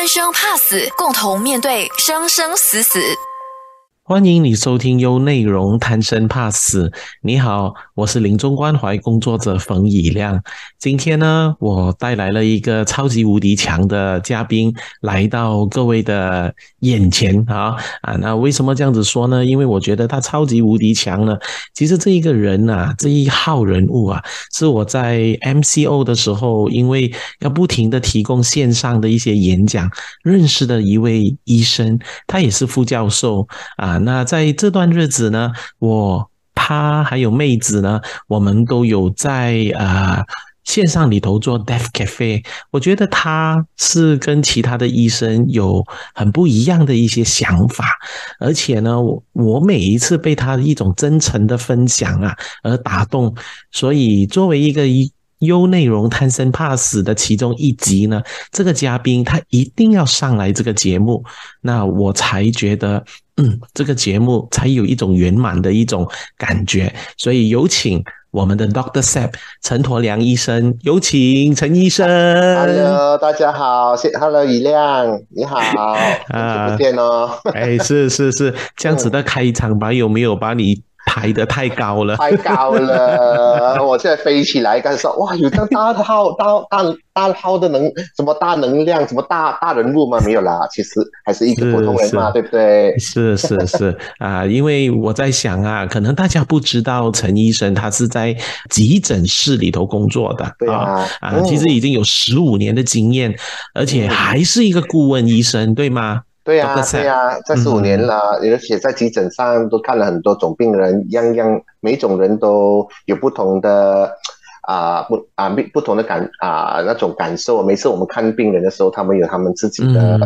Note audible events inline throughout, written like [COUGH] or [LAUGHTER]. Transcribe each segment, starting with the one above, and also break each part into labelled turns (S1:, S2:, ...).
S1: 贪生怕死，共同面对生生死死。
S2: 欢迎你收听优内容贪生怕死。你好，我是临终关怀工作者冯以亮。今天呢，我带来了一个超级无敌强的嘉宾来到各位的眼前啊啊！那为什么这样子说呢？因为我觉得他超级无敌强呢。其实这一个人呐，这一号人物啊，是我在 MCO 的时候，因为要不停的提供线上的一些演讲，认识的一位医生，他也是副教授啊。那在这段日子呢，我他还有妹子呢，我们都有在啊线上里头做 Deaf Cafe。我觉得他是跟其他的医生有很不一样的一些想法，而且呢，我我每一次被他一种真诚的分享啊而打动，所以作为一个医。优内容贪生怕死的其中一集呢，这个嘉宾他一定要上来这个节目，那我才觉得，嗯，这个节目才有一种圆满的一种感觉。所以有请我们的 Doctor Sep 陈驼良医生，有请陈医生。
S3: Hello，大家好，谢 Hello 雨亮，你好，[LAUGHS] 好久不见哦。
S2: 哎，是是是，这样子的开场白有没有把你？抬得太高了，
S3: 太高了！[LAUGHS] 我现在飞起来，刚才说哇，有这样大号、大大大号的能什么大能量，什么大大人物吗？没有啦，[LAUGHS] 其实还是一个普通人嘛，对不对？
S2: 是是是啊，[LAUGHS] 因为我在想啊，可能大家不知道陈医生他是在急诊室里头工作的，
S3: 对啊
S2: 啊，其实已经有十五年的经验，而且还是一个顾问医生，对吗？
S3: 对呀，对呀，这十五年了，而且在急诊上都看了很多种病人，样样每种人都有不同的。啊不啊不不同的感啊那种感受，每次我们看病人的时候，他们有他们自己的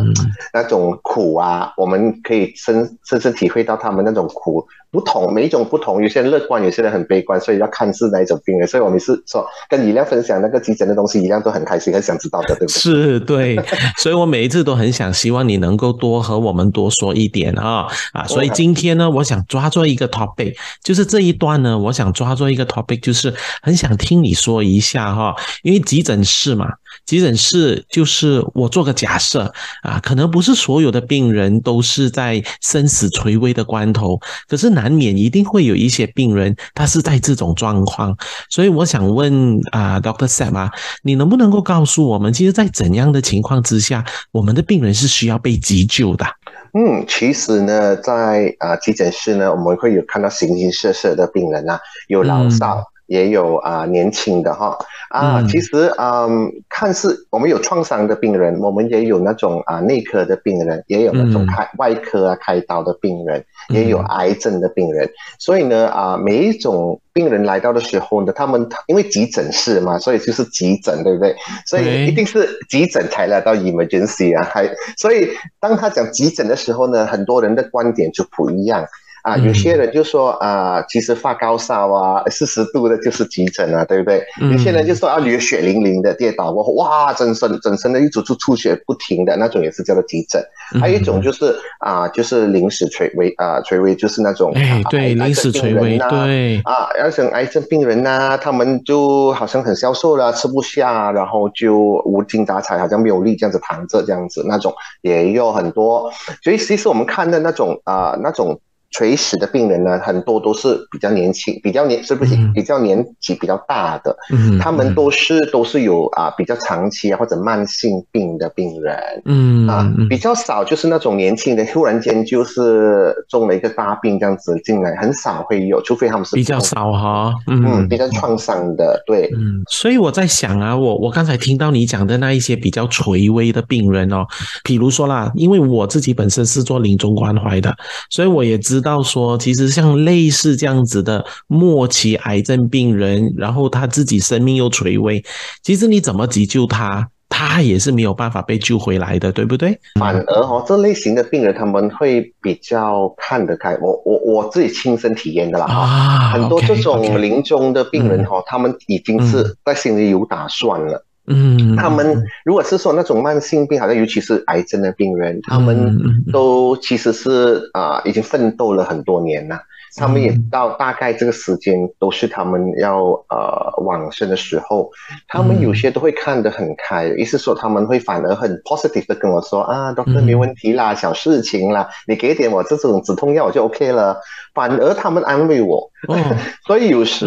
S3: 那种苦啊，我们可以深深深体会到他们那种苦不同，每一种不同，有些人乐观，有些人很悲观，所以要看是哪一种病人。所以我们是说跟李亮分享那个急诊的东西，一亮都很开心，很想知道的，对不对？
S2: 是，对，[LAUGHS] 所以我每一次都很想希望你能够多和我们多说一点啊啊！所以今天呢，我想抓住一个 topic，就是这一段呢，我想抓住一个 topic，就是很想听。你说一下哈，因为急诊室嘛，急诊室就是我做个假设啊，可能不是所有的病人都是在生死垂危的关头，可是难免一定会有一些病人他是在这种状况，所以我想问啊，Doctor Sam 啊，你能不能够告诉我们，其实，在怎样的情况之下，我们的病人是需要被急救的？
S3: 嗯，其实呢，在啊急诊室呢，我们会有看到形形色色的病人啊，有老少。也有啊，年轻的哈啊，其实嗯，看似我们有创伤的病人，我们也有那种啊内科的病人，也有那种开外科啊开刀的病人，也有癌症的病人。所以呢啊，每一种病人来到的时候呢，他们因为急诊室嘛，所以就是急诊，对不对？所以一定是急诊才来到 emergency 啊，还所以当他讲急诊的时候呢，很多人的观点就不一样。啊，有些人就说啊，其实发高烧啊，四十度的就是急诊啊，对不对？有些人就说啊，流血淋淋的跌倒过后，哇，整身整身的一直出出血不停的那种，也是叫做急诊。还有一种就是啊，就是临时垂危啊，垂危就是那种
S2: 哎，对，临时垂危，对
S3: 啊，而且癌症病人呐，他们就好像很消瘦了，吃不下，然后就无精打采，好像没有力这样子躺着这样子，那种也有很多。所以其实我们看的那种啊，那种。垂死的病人呢，很多都是比较年轻，比较年是不是比较年纪比较大的？嗯，他们都是都是有啊比较长期啊或者慢性病的病人。嗯啊，比较少就是那种年轻的，突然间就是中了一个大病这样子进来，很少会有，除非他们是
S2: 比较少哈。
S3: 嗯，比较创伤的，对。
S2: 嗯，所以我在想啊，我我刚才听到你讲的那一些比较垂危的病人哦，比如说啦，因为我自己本身是做临终关怀的，所以我也知。到说，其实像类似这样子的末期癌症病人，然后他自己生命又垂危，其实你怎么急救他，他也是没有办法被救回来的，对不对？
S3: 反而哦，这类型的病人他们会比较看得开。我我我自己亲身体验的啦，啊，很多这种临终的病人哈，他们已经是在心里有打算了。嗯，他们如果是说那种慢性病，好像尤其是癌症的病人，他们都其实是啊，已经奋斗了很多年了。他们也知道大概这个时间都是他们要呃往生的时候，他们有些都会看得很开，意思说他们会反而很 positive 的跟我说啊，doctor 没问题啦，小事情啦，你给点我这种止痛药我就 OK 了，反而他们安慰我，[LAUGHS] 所以有时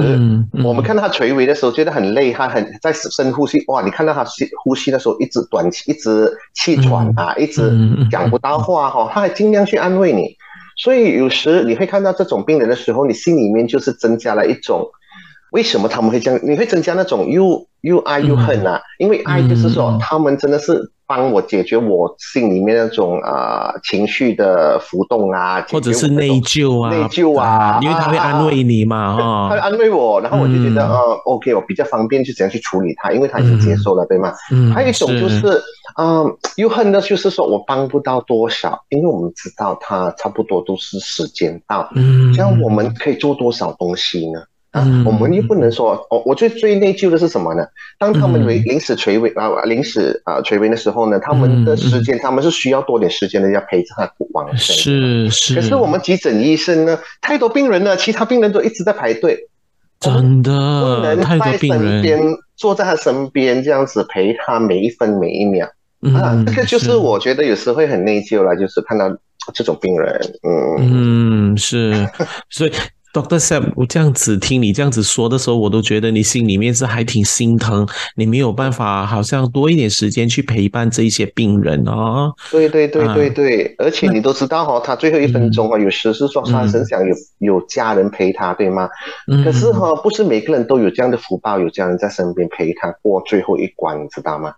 S3: 我们看到他垂危的时候觉得很累，他很在深呼吸，哇，你看到他吸呼吸的时候一直短气，一直气喘啊，一直讲不到话哈，他还尽量去安慰你。所以有时你会看到这种病人的时候，你心里面就是增加了一种，为什么他们会这样？你会增加那种又又爱又恨啊？因为爱就是说他们真的是帮我解决我心里面那种啊情绪的浮动啊，
S2: 或者是内疚啊，
S3: 内疚啊，
S2: 因为他会安慰你嘛，哈，
S3: 他会安慰我，然后我就觉得呃，OK，我比较方便去怎样去处理他，因为他已经接受了，对吗？嗯，还有一种就是。嗯，又恨的就是说我帮不到多少，因为我们知道他差不多都是时间到，嗯，这样我们可以做多少东西呢？啊，我们又不能说，我我最最内疚的是什么呢？当他们临临时垂危啊，临时啊垂危的时候呢，他们的时间他们是需要多点时间的，要陪着他往生。
S2: 是是。
S3: 可是我们急诊医生呢，太多病人了，其他病人都一直在排队，
S2: 真的，不能在身边，
S3: 坐在他身边这样子陪他每一分每一秒。啊，这个就是我觉得有时会很内疚了，就是看到这种病人，
S2: 嗯嗯是，所以 Doctor Sam，我这样子听你这样子说的时候，我都觉得你心里面是还挺心疼，你没有办法，好像多一点时间去陪伴这一些病人哦。
S3: 对对对对对，而且你都知道哈，他最后一分钟啊，有时是说他很想有有家人陪他，对吗？可是哈，不是每个人都有这样的福报，有家人在身边陪他过最后一关，你知道吗？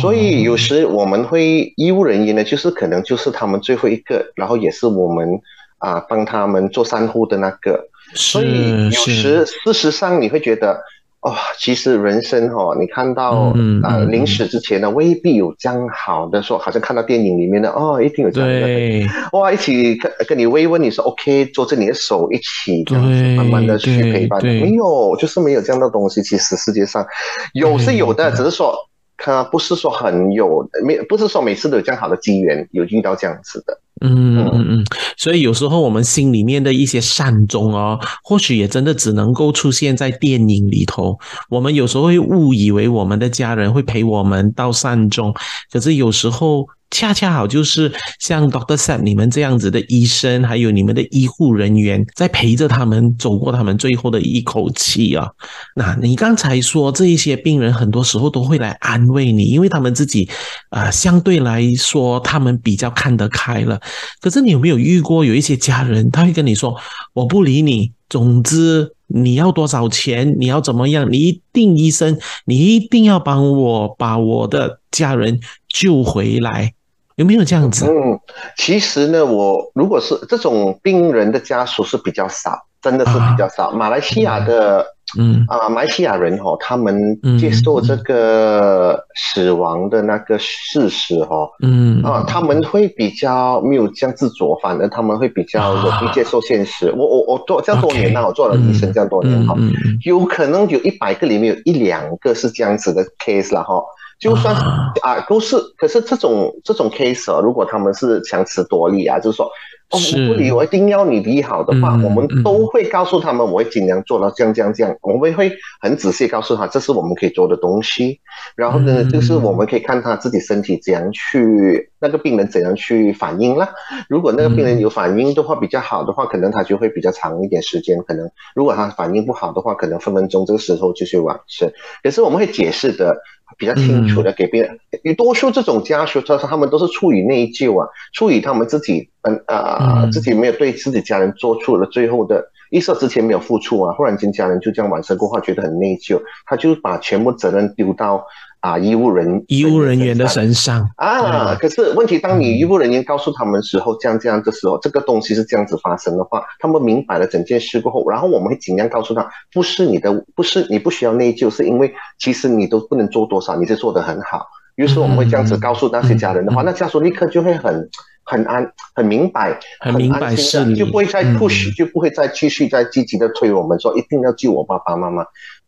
S3: 所以有时我们会医务人员呢，就是可能就是他们最后一个，然后也是我们啊帮他们做善护的那个。所以有时事实上你会觉得，哦，其实人生哈，你看到啊临死之前呢，未必有这样好的说，好像看到电影里面的哦，一定有这样的，哇，一起跟跟你慰问，你说 OK，捉着你的手一起这样子慢慢的去陪伴，没有，就是没有这样的东西。其实世界上有是有的，只是说。他不是说很有没，不是说每次都有这样好的机缘，有遇到这样子的。
S2: 嗯嗯嗯，所以有时候我们心里面的一些善终哦，或许也真的只能够出现在电影里头。我们有时候会误以为我们的家人会陪我们到善终，可是有时候。恰恰好就是像 Doctor Sam 你们这样子的医生，还有你们的医护人员，在陪着他们走过他们最后的一口气啊。那你刚才说这一些病人，很多时候都会来安慰你，因为他们自己啊相对来说他们比较看得开了。可是你有没有遇过有一些家人，他会跟你说我不理你，总之你要多少钱，你要怎么样，你一定医生，你一定要帮我把我的家人救回来。有没有这样子？
S3: 嗯，其实呢，我如果是这种病人的家属是比较少，真的是比较少。马来西亚的，嗯啊，马来西亚人哈，他们接受这个死亡的那个事实哈，嗯啊，他们会比较没有这样自作，反而他们会比较容易接受现实。我我我做这样多年了，我做了医生这样多年哈，有可能有一百个里面有一两个是这样子的 case 了哈。就算啊，都是，可是这种这种 case 啊，如果他们是强词夺理啊，就是说，哦，我不理，我一定要你理好的话，我们都会告诉他们，我会尽量做到这样这样这样，我们会很仔细告诉他，这是我们可以做的东西。然后呢，就是我们可以看他自己身体怎样去，那个病人怎样去反应啦。如果那个病人有反应的话，比较好的话，可能他就会比较长一点时间。可能如果他反应不好的话，可能分分钟这个时候就去往生。可是我们会解释的。比较清楚的给别人，有多数这种家属，他他们都是出于内疚啊，出于他们自己，嗯啊，自己没有对自己家人做出了最后的，意识之前没有付出啊，忽然间家人就这样完生过后，觉得很内疚，他就把全部责任丢到。啊，医务人
S2: 医务人员的身上。
S3: 啊，可是问题，当你医务人员告诉他们时候，这样这样的时候，这个东西是这样子发生的话，他们明白了整件事过后，然后我们会尽量告诉他，不是你的，不是你不需要内疚，是因为其实你都不能做多少，你是做的很好。于是我们会这样子告诉那些家人的话，那家属立刻就会很很安，很明白，
S2: 很明白是，
S3: 就不会再 push，就不会再继续再积极的推我们说一定要救我爸爸妈妈。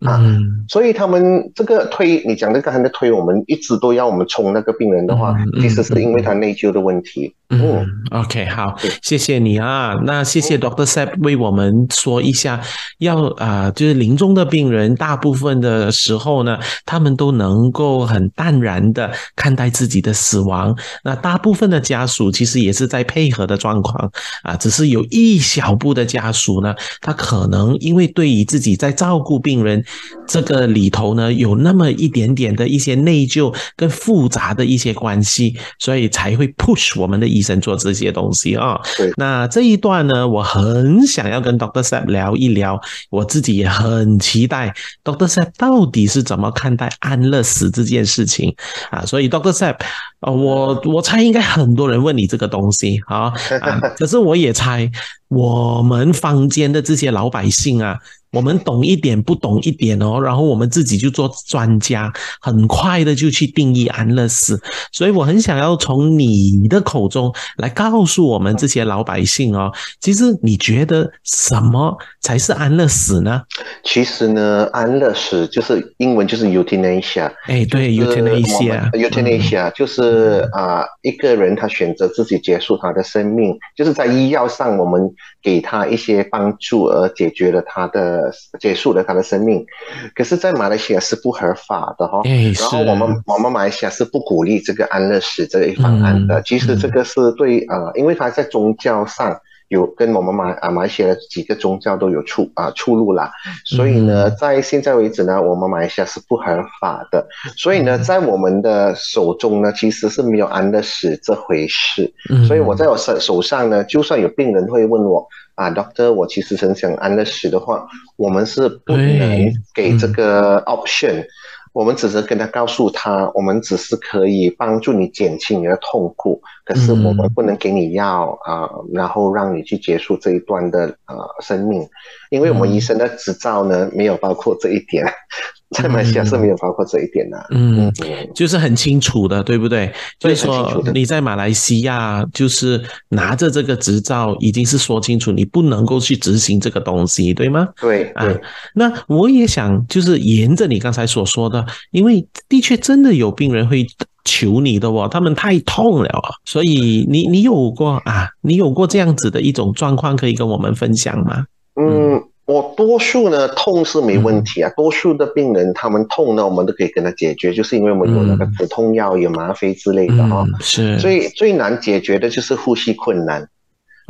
S3: 啊，所以他们这个推，你讲的刚才的推，我们一直都要我们冲那个病人的话，其实是因为他内疚的问题。
S2: 嗯，OK，好，谢谢你啊。那谢谢 Doctor Sep 为我们说一下，要啊，就是临终的病人，大部分的时候呢，他们都能够很淡然的看待自己的死亡。那大部分的家属其实也是在配合的状况啊，只是有一小部的家属呢，他可能因为对于自己在照顾病人这个里头呢，有那么一点点的一些内疚跟复杂的一些关系，所以才会 push 我们的医。生做这些东西啊，那这一段呢，我很想要跟 Doctor Sep 聊一聊，我自己也很期待 Doctor Sep 到底是怎么看待安乐死这件事情啊。所以 Doctor Sep，呃，我我猜应该很多人问你这个东西啊，[LAUGHS] 可是我也猜我们坊间的这些老百姓啊。我们懂一点，不懂一点哦，然后我们自己就做专家，很快的就去定义安乐死。所以我很想要从你的口中来告诉我们这些老百姓哦，其实你觉得什么才是安乐死呢？
S3: 其实呢，安乐死就是英文就是 euthanasia。
S2: 哎，对
S3: ，euthanasia，euthanasia 就是啊，一个人他选择自己结束他的生命，就是在医药上我们给他一些帮助而解决了他的。结束了他的生命，可是，在马来西亚是不合法的哈。然后我们我们马来西亚是不鼓励这个安乐死这一方案的。其实这个是对啊，因为他在宗教上有跟我们马啊马来西亚的几个宗教都有出啊出路啦。所以呢，在现在为止呢，我们马来西亚是不合法的。所以呢，在我们的手中呢，其实是没有安乐死这回事。所以我在我手手上呢，就算有病人会问我。啊，Doctor，我其实很想安乐死的话，我们是不能给这个 option，我们只是跟他告诉他，我们只是可以帮助你减轻你的痛苦，可是我们不能给你药啊，然后让你去结束这一段的呃生命，因为我们医生的执照呢没有包括这一点。[LAUGHS] 在马来西亚是没有包括这一点的，
S2: 嗯，就是很清楚的，对不对？所以说你在马来西亚就是拿着这个执照，已经是说清楚你不能够去执行这个东西，对吗？
S3: 对啊。
S2: 那我也想就是沿着你刚才所说的，因为的确真的有病人会求你的哦，他们太痛了，所以你你有过啊？你有过这样子的一种状况可以跟我们分享吗？
S3: 嗯。我多数呢痛是没问题啊，多数的病人他们痛呢，我们都可以跟他解决，就是因为我们有那个止痛药、有吗啡之类的啊。
S2: 是，
S3: 最最难解决的就是呼吸困难。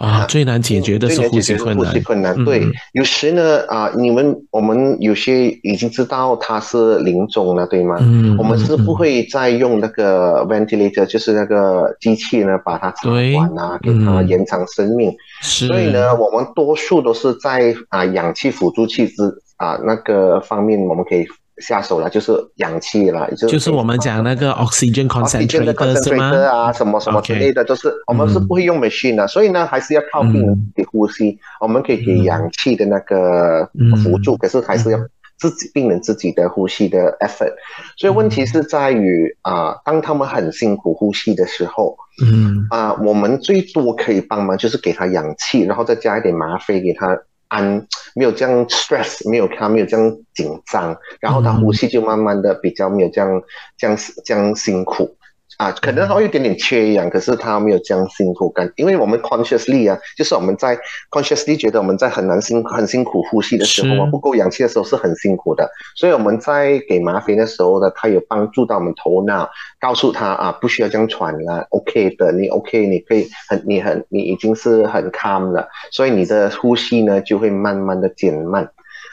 S2: 啊，最难解决的是呼吸困难。
S3: 呼吸困难，对，有时呢，啊，你们我们有些已经知道他是临终了，对吗？嗯，我们是不会再用那个 ventilator，就是那个机器呢，把它插管啊，给他延长生命。是所以呢，我们多数都是在啊氧气辅助器之啊那个方面，我们可以。下手了，就是氧气了，就
S2: 就是我们讲那个 oxygen concentrator 是吗？
S3: 啊，什么什么之类的，都是我们是不会用 machine 的，所以呢，还是要靠病人的呼吸。我们可以给氧气的那个辅助，可是还是要自己病人自己的呼吸的 effort。所以问题是在于啊，当他们很辛苦呼吸的时候，嗯啊，我们最多可以帮忙就是给他氧气，然后再加一点吗啡给他。安没有这样 stress，没有他没有这样紧张，然后他呼吸就慢慢的比较没有这样这样这样辛苦。啊，可能他会有点点缺氧，可是他没有这样辛苦感，因为我们 consciously 啊，就是我们在 consciously 觉得我们在很难辛很辛苦呼吸的时候啊，不够氧气的时候是很辛苦的，所以我们在给吗啡的时候呢，它有帮助到我们头脑，告诉他啊，不需要这样喘了，OK 的，你 OK，你可以很你很你已经是很 calm 了，所以你的呼吸呢就会慢慢的减慢，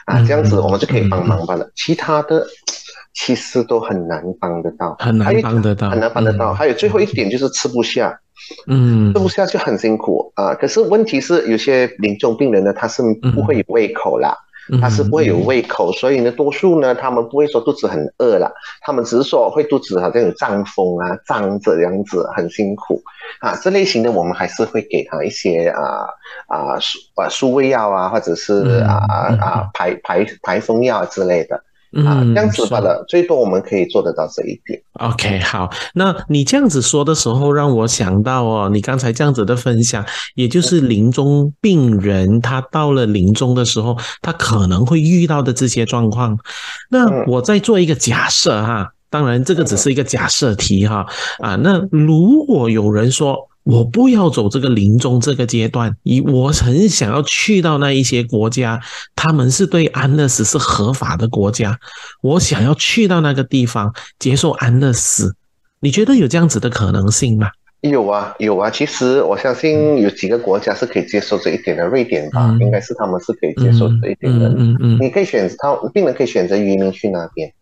S3: 啊，这样子我们就可以帮忙罢了，其他的。其实都很难帮得到，
S2: 很难帮得到，
S3: 很难帮得到。还有最后一点就是吃不下，嗯，吃不下就很辛苦啊。可是问题是，有些临终病人呢，他是不会有胃口啦，他是不会有胃口，所以呢，多数呢，他们不会说肚子很饿啦，他们只是说会肚子好像有胀风啊，胀着这样子，很辛苦啊。这类型的我们还是会给他一些啊啊舒啊舒胃药啊，或者是啊啊排排排风药之类的。啊，这样子罢了，最多我们可以做得到这一点。
S2: OK，好，那你这样子说的时候，让我想到哦，你刚才这样子的分享，也就是临终病人他到了临终的时候，他可能会遇到的这些状况。那我再做一个假设哈，当然这个只是一个假设题哈啊，那如果有人说。我不要走这个临终这个阶段，以我很想要去到那一些国家，他们是对安乐死是合法的国家，我想要去到那个地方接受安乐死，你觉得有这样子的可能性吗？
S3: 有啊，有啊，其实我相信有几个国家是可以接受这一点的，瑞典吧，应该是他们是可以接受这一点的。嗯嗯，你可以选择他病人可以选择移民去那边，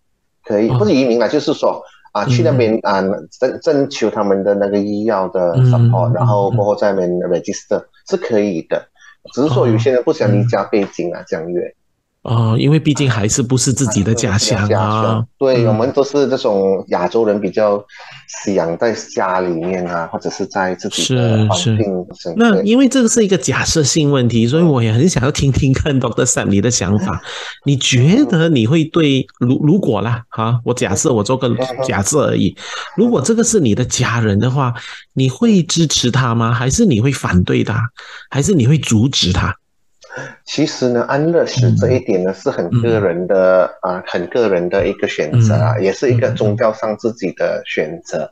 S3: 可以或者移民了，就是说。啊，去那边啊，征征求他们的那个医药的 support，然后过后在那边 register 是可以的，只是说有些人不想离家背景啊，这样远。
S2: 哦，因为毕竟还是不是自己的家乡啊。
S3: 对，我们都是这种亚洲人，比较想在家里面啊，或者是在自己的环境。
S2: 那因为这个是一个假设性问题，所以我也很想要听听看 Doctor Sam 你的想法。[LAUGHS] 你觉得你会对如如果啦，哈，我假设我做个 [LAUGHS] 假设而已。如果这个是你的家人的话，你会支持他吗？还是你会反对他？还是你会阻止他？
S3: 其实呢，安乐死这一点呢是很个人的啊，很个人的一个选择啊，也是一个宗教上自己的选择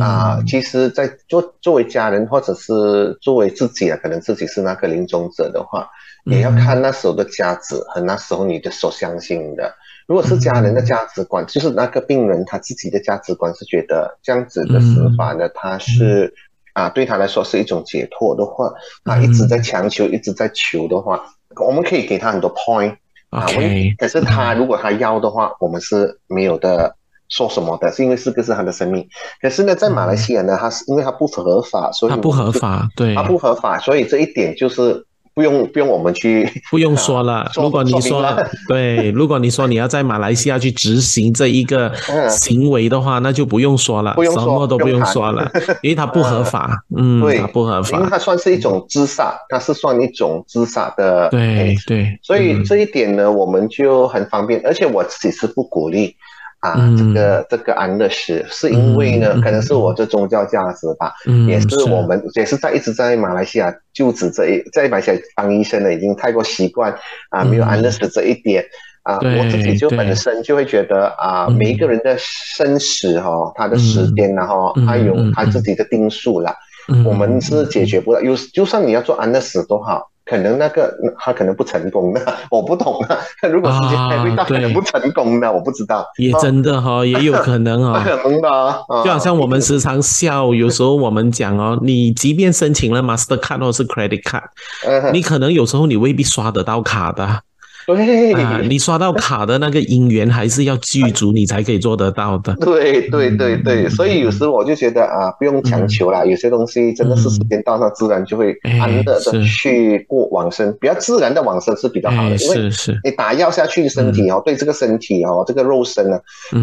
S3: 啊。其实，在作作为家人或者是作为自己啊，可能自己是那个临终者的话，也要看那时候的价值和那时候你的所相信的。如果是家人的价值观，就是那个病人他自己的价值观是觉得这样子的死法呢，他是。啊，对他来说是一种解脱的话，他一直在强求，一直在求的话，我们可以给他很多 point
S2: 啊。
S3: 可是他如果他要的话，我们是没有的说什么的，是因为这个是他的生命。可是呢，在马来西亚呢，他是因为他不合法，所以
S2: 他不合法，对，
S3: 他不合法，所以这一点就是。不用不用我们去，[LAUGHS]
S2: 不用说了。如果你说对，如果你说你要在马来西亚去执行这一个 [LAUGHS] 行为的话，那就不用说了，什么都不用说了，[LAUGHS] 因为它不合法。嗯，对，不合法，
S3: 因为它算是一种自杀，它是算一种自杀的。
S2: 对对，
S3: 所以这一点呢，我们就很方便，而且我自己是不鼓励。啊，这个这个安乐死是因为呢，可能是我的宗教价值吧，也是我们也是在一直在马来西亚就职这一在马来西亚当医生的已经太过习惯啊，没有安乐死这一点啊，我自己就本身就会觉得啊，每一个人的生死哈，他的时间然后他有他自己的定数了，我们是解决不了，有就算你要做安乐死都好。可能那个他可能不成功的，[LAUGHS] 我不懂啊。[LAUGHS] 如果时间还会到，可能不成功的，我不知道。
S2: 也真的哈，[LAUGHS] 也有可能啊。
S3: 可能的，
S2: 就好像我们时常笑，有时候我们讲哦，你即便申请了 Master Card 或是 Credit Card，你可能有时候你未必刷得到卡的。
S3: 对 [LAUGHS]
S2: 啊，你刷到卡的那个姻缘还是要具足，你才可以做得到的。
S3: 对对对对，所以有时我就觉得啊，不用强求啦，有些东西真的是时间到，它自然就会安乐的去过往生，比较自然的往生是比较好的。因为你打药下去，身体哦，对这个身体哦，这个肉身呢，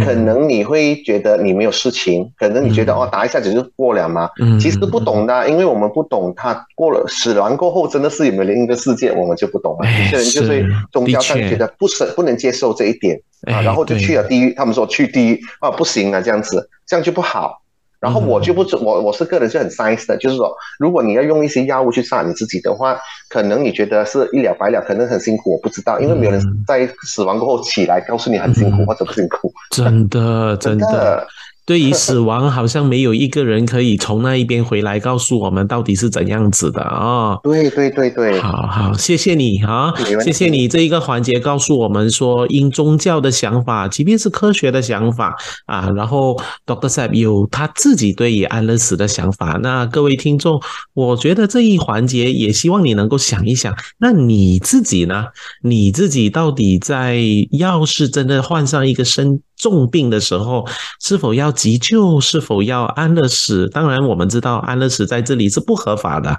S3: 可能你会觉得你没有事情，可能你觉得哦，打一下子就过了嘛。其实不懂的，因为我们不懂，它过了死亡过后，真的是有没有另一个世界，我们就不懂了。有些人就是中。要上觉得不是不能接受这一点啊，然后就去了地狱。他们说去地狱啊，不行啊，这样子这样就不好。然后我就不我我是个人是很 science 的，就是说，如果你要用一些药物去杀你自己的话，可能你觉得是一了百了，可能很辛苦。我不知道，因为没有人在死亡过后起来告诉你很辛苦或者不辛苦。
S2: 真的，真的。对于死亡，好像没有一个人可以从那一边回来告诉我们到底是怎样子的啊！
S3: 对对对对，
S2: 好好，谢谢你啊，谢谢你这一个环节告诉我们说，因宗教的想法，即便是科学的想法啊，然后 Doctor Sab 有他自己对于安乐死的想法。那各位听众，我觉得这一环节也希望你能够想一想，那你自己呢？你自己到底在要是真的患上一个生重病的时候，是否要急救，是否要安乐死？当然，我们知道安乐死在这里是不合法的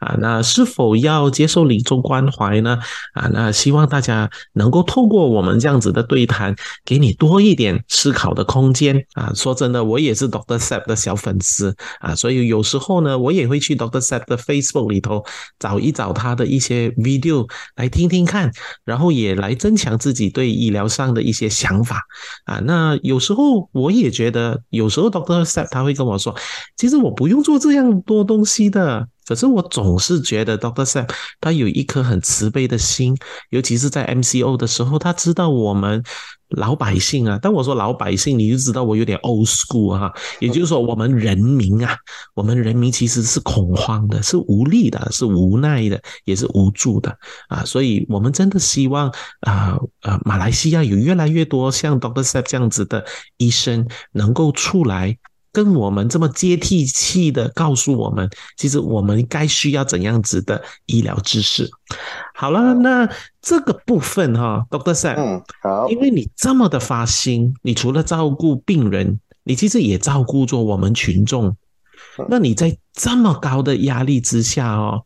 S2: 啊。那是否要接受临终关怀呢？啊，那希望大家能够透过我们这样子的对谈，给你多一点思考的空间啊。说真的，我也是 Doctor Sep 的小粉丝啊，所以有时候呢，我也会去 Doctor Sep 的 Facebook 里头找一找他的一些 video 来听听看，然后也来增强自己对医疗上的一些想法啊。那有时候我也觉得，有时候 Doctor Sep 他会跟我说，其实我不用做这样多东西的。可是我总是觉得 Doctor Sam 他有一颗很慈悲的心，尤其是在 MCO 的时候，他知道我们老百姓啊。当我说老百姓，你就知道我有点 old school 哈。也就是说，我们人民啊，我们人民其实是恐慌的，是无力的，是无奈的，也是无助的啊。所以，我们真的希望啊呃，马来西亚有越来越多像 Doctor Sam 这样子的医生能够出来。跟我们这么接地气的告诉我们，其实我们该需要怎样子的医疗知识。好了，那这个部分哈，Doctor Sam，
S3: 嗯，好，
S2: 因为你这么的发心，你除了照顾病人，你其实也照顾着我们群众。那你在这么高的压力之下哦，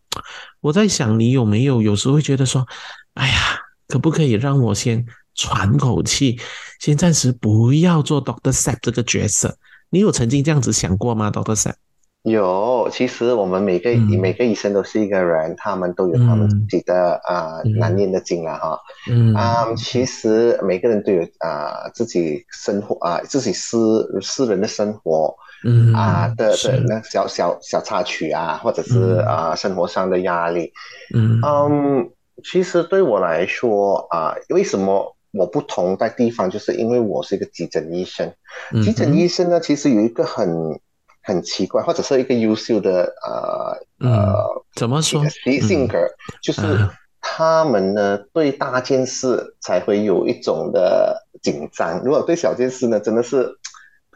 S2: 我在想，你有没有有时候会觉得说，哎呀，可不可以让我先喘口气，先暂时不要做 Doctor Sam 这个角色？你有曾经这样子想过吗，Doctor Sam？
S3: 有，其实我们每个每个医生都是一个人，他们都有他们自己的啊难念的经了哈。嗯啊，其实每个人都有啊自己生活啊自己私私人的生活，嗯啊的的那小小小插曲啊，或者是啊生活上的压力。嗯嗯，其实对我来说啊，为什么？我不同在地方，就是因为我是一个急诊医生。急诊医生呢，其实有一个很很奇怪，或者是一个优秀的呃
S2: 呃，怎么说？
S3: 性格就是他们呢，对大件事才会有一种的紧张，如果对小件事呢，真的是。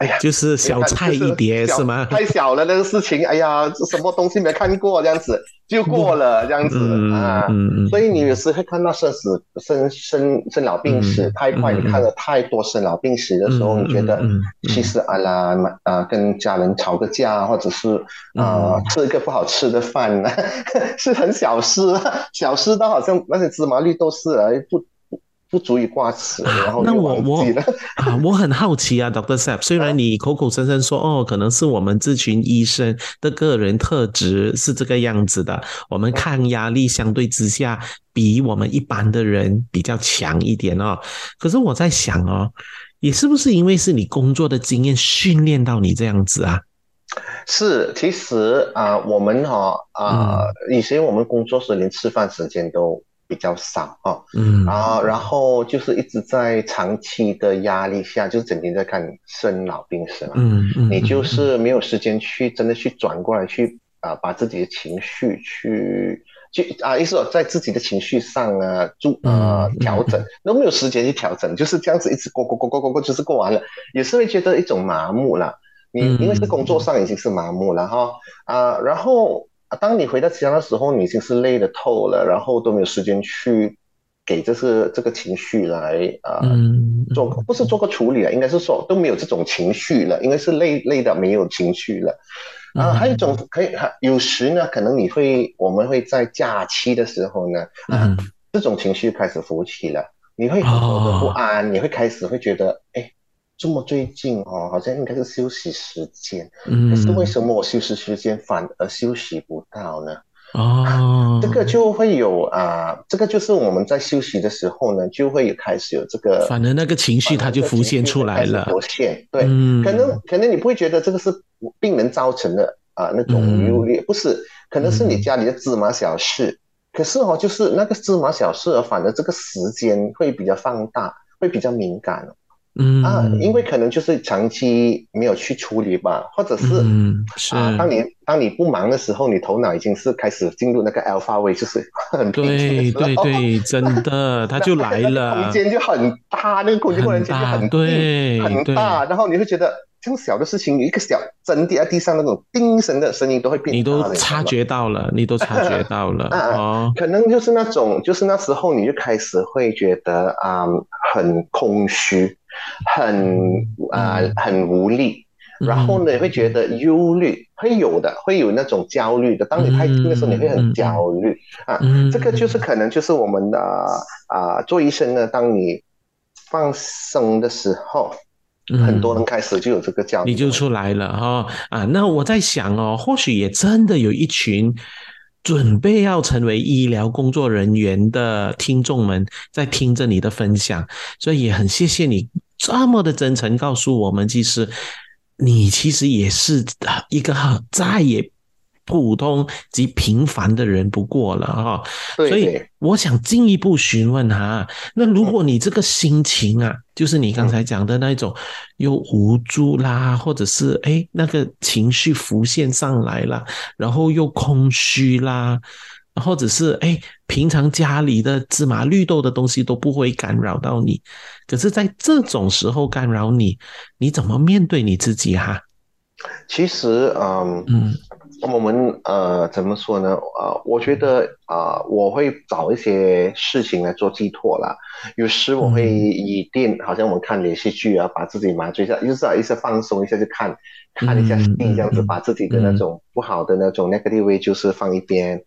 S3: 哎呀，
S2: 就是小菜一碟是吗？
S3: 太小了那个事情，哎呀，[LAUGHS] 什么东西没看过这样子就过了这样子啊。所以你有时会看到生死生生生老病死太快，你看了太多生老病死的时候，你觉得其实啊啦啊跟家人吵个架，或者是啊吃一个不好吃的饭，[LAUGHS] 是很小事，小事到好像那些芝麻绿豆丝而不。不足以挂齿，然后
S2: 那我我啊，我很好奇啊，Doctor Sap，虽然你口口声声说哦，可能是我们这群医生的个人特质是这个样子的，我们抗压力相对之下比我们一般的人比较强一点哦。可是我在想哦，也是不是因为是你工作的经验训练到你这样子啊？
S3: 是，其实啊，我们哈啊，以前我们工作时连吃饭时间都。比较少哦，嗯，啊，然后就是一直在长期的压力下，就是整天在看生老病死嘛，嗯嗯，你就是没有时间去真的去转过来去啊，把自己的情绪去去啊，意思说在自己的情绪上啊，注啊调整，都没有时间去调整，就是这样子一直过过过过过过，就是过完了，也是会觉得一种麻木了。你因为是工作上已经是麻木了哈，啊，然后。当你回到家的时候，你已经是累得透了，然后都没有时间去给这是这个情绪来啊做，不是做个处理了，应该是说都没有这种情绪了，应该是累累的没有情绪了。啊，还有一种可以，有时呢，可能你会我们会在假期的时候呢，啊，这种情绪开始浮起了，你会很多的不安，你会开始会觉得，哎。这么最近哦，好像应该是休息时间，可是为什么我休息时间反而休息不到呢？哦，这个就会有啊，这个就是我们在休息的时候呢，就会开始有这个，
S2: 反而那个情绪它就浮现出来了。
S3: 浮现，对，可能可能你不会觉得这个是病人造成的啊，那种忧虑不是，可能是你家里的芝麻小事，可是哦，就是那个芝麻小事，反而这个时间会比较放大，会比较敏感。嗯。啊，因为可能就是长期没有去处理吧，或者是嗯啊，当你当你不忙的时候，你头脑已经是开始进入那个 alpha 位，就是很
S2: 对对对，真的，他就来了，[LAUGHS]
S3: 空间就很大，那个空间空间就很
S2: 对
S3: 很大，然后你会觉得这种小的事情，一个小针滴在地上那种叮声的声音都会变，
S2: 你都察觉到了，你都察觉到了
S3: 啊，可能就是那种，就是那时候你就开始会觉得啊，很空虚。很啊很无力，然后呢会觉得忧虑，会有的，会有那种焦虑的。当你太近的时候，你会很焦虑啊。这个就是可能就是我们的啊做医生呢，当你放松的时候。很多人开始就有这个焦虑，
S2: 你就出来了哈啊！那我在想哦，或许也真的有一群准备要成为医疗工作人员的听众们在听着你的分享，所以也很谢谢你这么的真诚告诉我们，其实你其实也是一个再也。普通及平凡的人不过了哈，所以我想进一步询问哈，那如果你这个心情啊，就是你刚才讲的那种又无助啦，或者是哎那个情绪浮现上来了，然后又空虚啦，或者是哎平常家里的芝麻绿豆的东西都不会干扰到你，可是在这种时候干扰你，你怎么面对你自己哈？
S3: 其实嗯嗯。我们呃怎么说呢？呃，我觉得啊，我会找一些事情来做寄托啦。有时我会以电，好像我们看连续剧啊，把自己麻醉一下，就是一下放松一下，就看看一下戏，这样子把自己的那种不好的那种 negative way 就是放一边，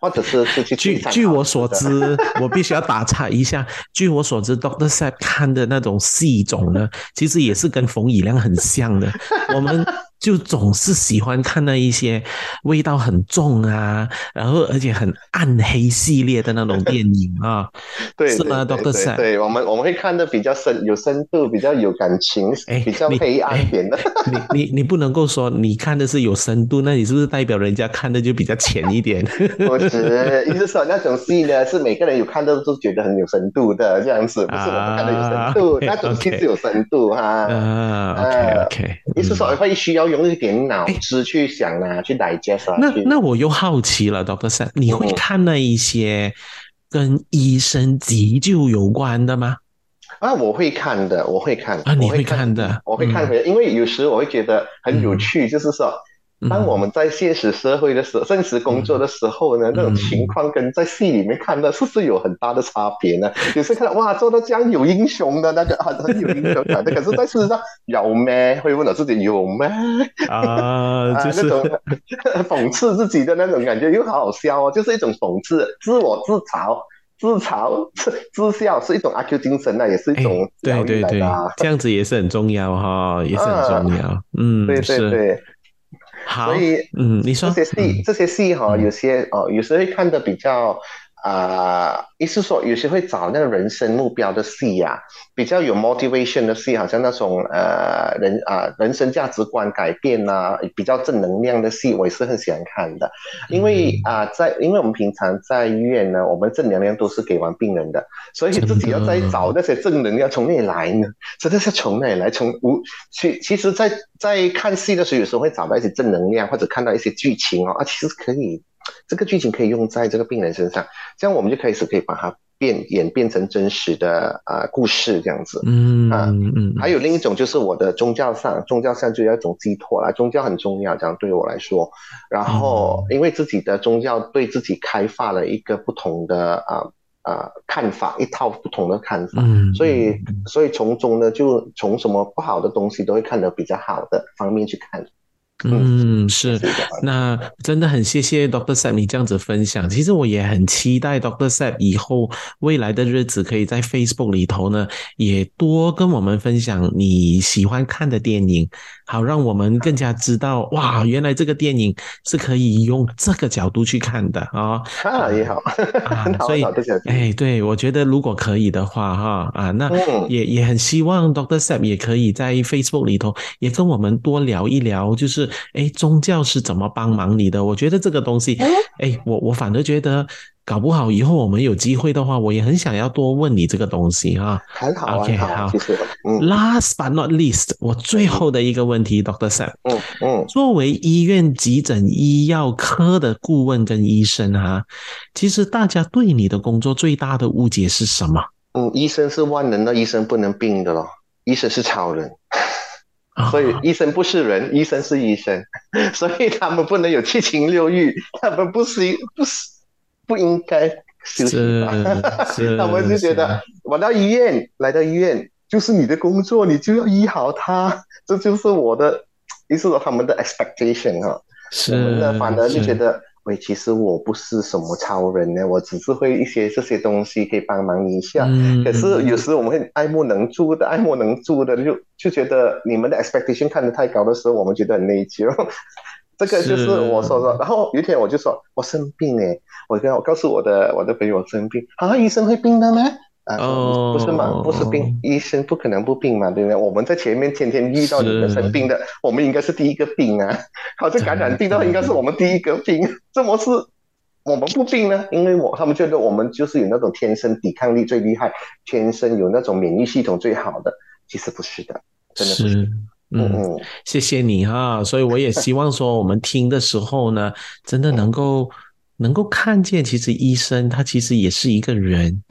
S3: 或者是是去。
S2: 据据我所知，我必须要打岔一下。据我所知，Doctor Sap 看的那种戏种呢，其实也是跟冯以亮很像的。我们。就总是喜欢看那一些味道很重啊，然后而且很暗黑系列的那种电影啊，[LAUGHS]
S3: 对，
S2: 是吗，Doctor
S3: Sam？对，我们我们会看的比较深，有深度，比较有感情，哎，比较黑暗一点的。
S2: 你 [LAUGHS] 你你不能够说你看的是有深度，那你是不是代表人家看的就比较浅一点？[LAUGHS]
S3: 不是，意思说那种戏呢，是每个人有看到都觉得很有深度的这样子，不是我们看的有深度，那种戏是有深度哈。
S2: 啊，OK OK，
S3: 意思说会需要。用一点脑子去想啊，去 digest 啊。
S2: 那那我又好奇了，Doctor Sam，你会看那一些跟医生急救有关的吗？
S3: 啊，我会看的，我会看
S2: 啊，你会看的，
S3: 我会看回，因为有时我会觉得很有趣，就是说。当我们在现实社会的时候，现实工作的时候呢，那种情况跟在戏里面看到是不是有很大的差别呢？[LAUGHS] 有时看到哇，做到这样有英雄的那个很很有英雄感的，可是在事实上有咩？会问到自己有咩？
S2: 啊，就是
S3: 那种 [LAUGHS] 讽刺自己的那种感觉，又好好笑哦，就是一种讽刺，自我自嘲、自嘲、自自笑，是一种阿 Q 精神啊，也是一种
S2: 对对对，这样子也是很重要哈，也是很重要，嗯，
S3: 对对对。
S2: 所以，嗯，你说
S3: 这些戏，这些戏哈，有些哦，有时会看的比较。啊，意思说有些会找那个人生目标的戏呀，比较有 motivation 的戏，好像那种呃人啊人生价值观改变呐，比较正能量的戏，我也是很喜欢看的。因为啊，在因为我们平常在医院呢，我们正能量都是给完病人的，所以自己要再找那些正能量从哪里来呢？真的是从哪里来？从无其其实，在在看戏的时候，有时候会找到一些正能量，或者看到一些剧情哦，啊，其实可以。这个剧情可以用在这个病人身上，这样我们就开始可以把它变演变成真实的啊故事这样子。
S2: 嗯啊嗯。
S3: 还有另一种就是我的宗教上，宗教上就有一种寄托啦，宗教很重要，这样对我来说。然后因为自己的宗教对自己开发了一个不同的啊啊看法，一套不同的看法。嗯。所以所以从中呢，就从什么不好的东西都会看得比较好的方面去看。
S2: 嗯，是，那真的很谢谢 Doctor Sam 你这样子分享。其实我也很期待 Doctor Sam 以后未来的日子，可以在 Facebook 里头呢，也多跟我们分享你喜欢看的电影，好让我们更加知道，哇，原来这个电影是可以用这个角度去看的啊。
S3: 啊，也 [LAUGHS] 好啊，
S2: 所以，哎，对，我觉得如果可以的话，哈，啊，那也也很希望 Doctor Sam 也可以在 Facebook 里头也跟我们多聊一聊，就是。哎，宗教是怎么帮忙你的？我觉得这个东西，哎，我我反而觉得，搞不好以后我们有机会的话，我也很想要多问你这个东西哈。
S3: 很好，OK，好，
S2: 嗯。Last but not least，我最后的一个问题，Doctor Sam，
S3: 嗯嗯，
S2: 作为医院急诊医药科的顾问跟医生哈，其实大家对你的工作最大的误解是什么？
S3: 嗯，医生是万能的，医生不能病的咯，医生是超人。所以医生不是人，医生是医生，[LAUGHS] 所以他们不能有七情六欲，他们不是不是不应该休息。
S2: 是，[LAUGHS]
S3: 他们就觉得我到医院来到医院就是你的工作，你就要医好他，[LAUGHS] 这就是我的，意思说他们的 expectation 哈。
S2: 是。
S3: 我们呢，反而就觉得，喂，其实我不是什么超人呢，我只是会一些这些东西可以帮忙你一下。嗯。可是有时我们会爱莫能助的，爱莫能助的，就就觉得你们的 expectation 看得太高的时候，我们觉得很内疚。这个就是我说说。然后有一天我就说，我生病哎，我跟我告诉我的我的朋友我生病啊，医生会病的吗？啊，不是嘛？不是病，医生不可能不病嘛，对不对？我们在前面天天遇到你们生病的，我们应该是第一个病啊。好像感染病的话，应该是我们第一个病。怎么是我们不病呢？因为我他们觉得我们就是有那种天生抵抗力最厉害，天生有那种免疫系统最好的。其实不是的，真的不是。
S2: 嗯，谢谢你哈。所以我也希望说，我们听的时候呢，真的能够能够看见，其实医生他其实也是一个人。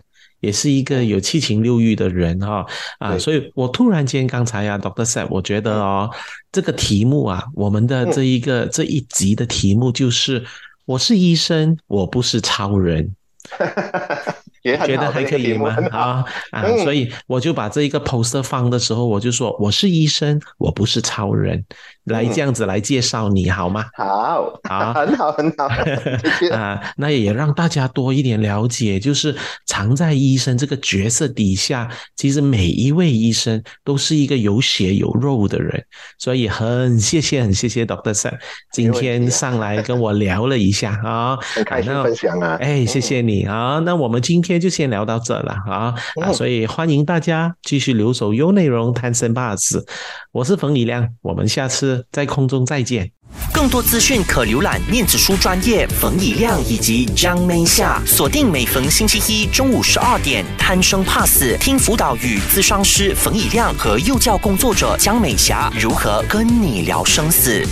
S2: 也是一个有七情六欲的人哈啊，所以我突然间刚才呀，Doctor Said，我觉得哦，这个题目啊，我们的这一个这一集的题目就是，我是医生，我不是超人。[LAUGHS] 觉得还可以吗？啊 [LAUGHS] 啊！所以我就把这一个 poster 放的时候，我就说我是医生，我不是超人，来这样子来介绍你好吗？
S3: 好，[LAUGHS] 好，很好，很好。[LAUGHS]
S2: 啊，那也让大家多一点了解，就是藏在医生这个角色底下，其实每一位医生都是一个有血有肉的人。所以很谢谢，很谢谢 Doctor Sam 今天上来跟我聊了一下啊，
S3: 很开心分享啊。
S2: 哎，谢谢你啊。那我们今天。就先聊到这了啊啊！所以欢迎大家继续留守优内容，贪生怕死。我是冯以亮，我们下次在空中再见。
S4: 更多资讯可浏览念子书专业冯以亮以及张梅夏，锁定每逢星期一中午十二点，贪生怕死，听辅导与咨商师冯以亮和幼教工作者江美霞如何跟你聊生死。